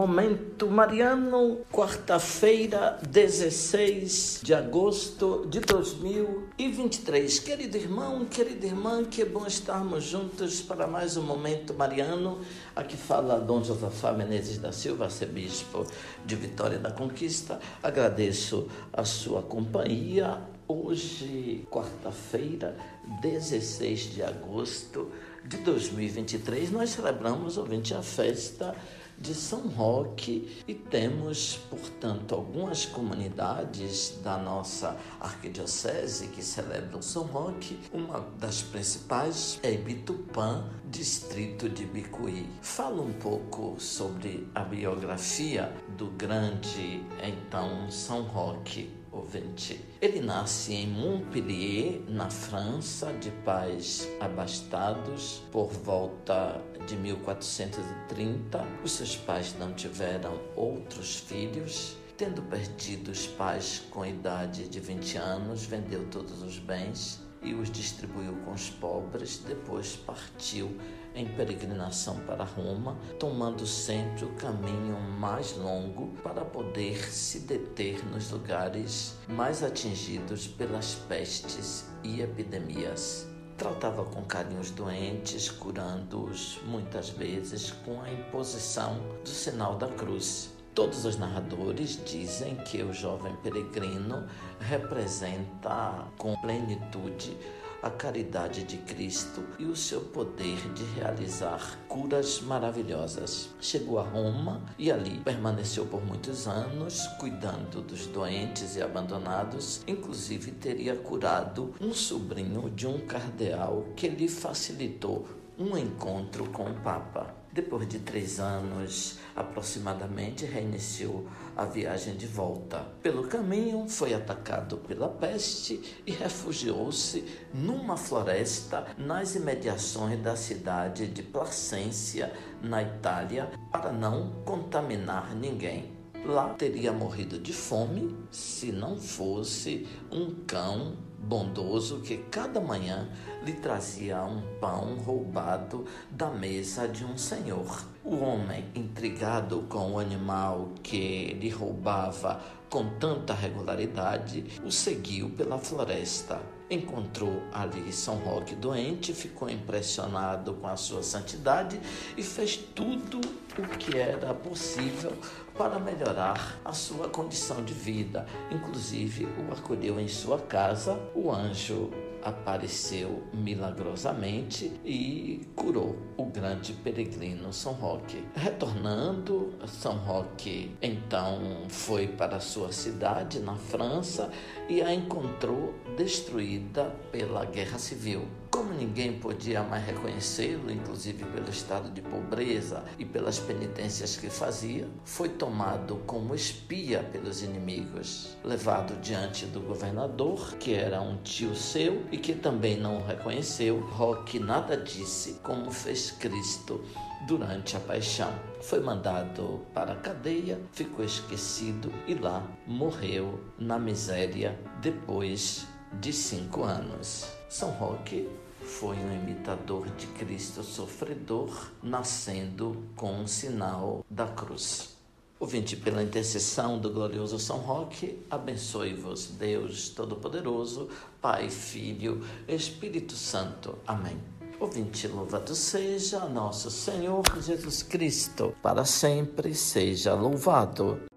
Momento Mariano, quarta-feira, 16 de agosto de 2023. Querido irmão, querida irmã, que bom estarmos juntos para mais um Momento Mariano. Aqui fala Dom Josafá Menezes da Silva, arcebispo de Vitória da Conquista. Agradeço a sua companhia. Hoje, quarta-feira, 16 de agosto de 2023, nós celebramos, ouvinte, a festa de São Roque e temos, portanto, algumas comunidades da nossa arquidiocese que celebram São Roque. Uma das principais é Ibitupã, distrito de Bicuí. Fala um pouco sobre a biografia do grande, então, São Roque ouvinte. Ele nasce em Montpellier, na França, de pais abastados, por volta de 1430. Os seus pais não tiveram outros filhos. Tendo perdido os pais com idade de 20 anos, vendeu todos os bens e os distribuiu com os pobres. Depois partiu em peregrinação para Roma, tomando sempre o caminho mais longo para poder se deter nos lugares mais atingidos pelas pestes e epidemias. Tratava com carinho os doentes, curando-os muitas vezes com a imposição do sinal da cruz. Todos os narradores dizem que o jovem peregrino representa com plenitude a caridade de Cristo e o seu poder de realizar curas maravilhosas. Chegou a Roma e ali permaneceu por muitos anos, cuidando dos doentes e abandonados. Inclusive, teria curado um sobrinho de um cardeal que lhe facilitou um encontro com o Papa. Depois de três anos aproximadamente, reiniciou a viagem de volta. Pelo caminho, foi atacado pela peste e refugiou-se numa floresta nas imediações da cidade de Placência, na Itália, para não contaminar ninguém. Lá teria morrido de fome se não fosse um cão bondoso que cada manhã lhe trazia um pão roubado da mesa de um senhor. O homem, intrigado com o animal que lhe roubava com tanta regularidade, o seguiu pela floresta. Encontrou ali São Roque doente, ficou impressionado com a sua santidade e fez tudo o que era possível para melhorar a sua condição de vida. Inclusive, o acolheu em sua casa. O anjo apareceu milagrosamente e curou o grande peregrino São Roque. Retornando, São Roque então foi para sua cidade na França e a encontrou destruída pela guerra civil. Como ninguém podia mais reconhecê-lo, inclusive pelo estado de pobreza e pelas penitências que fazia, foi tomado como espia pelos inimigos, levado diante do governador, que era um tio seu e que também não o reconheceu. Roque nada disse, como fez Cristo durante a paixão. Foi mandado para a cadeia, ficou esquecido e lá morreu na miséria depois de cinco anos. São Roque foi um imitador de Cristo sofredor, nascendo com o sinal da cruz. Ouvinte, pela intercessão do glorioso São Roque, abençoe-vos, Deus Todo-Poderoso, Pai, Filho, Espírito Santo. Amém. Ouvinte, louvado seja nosso Senhor Jesus Cristo, para sempre seja louvado.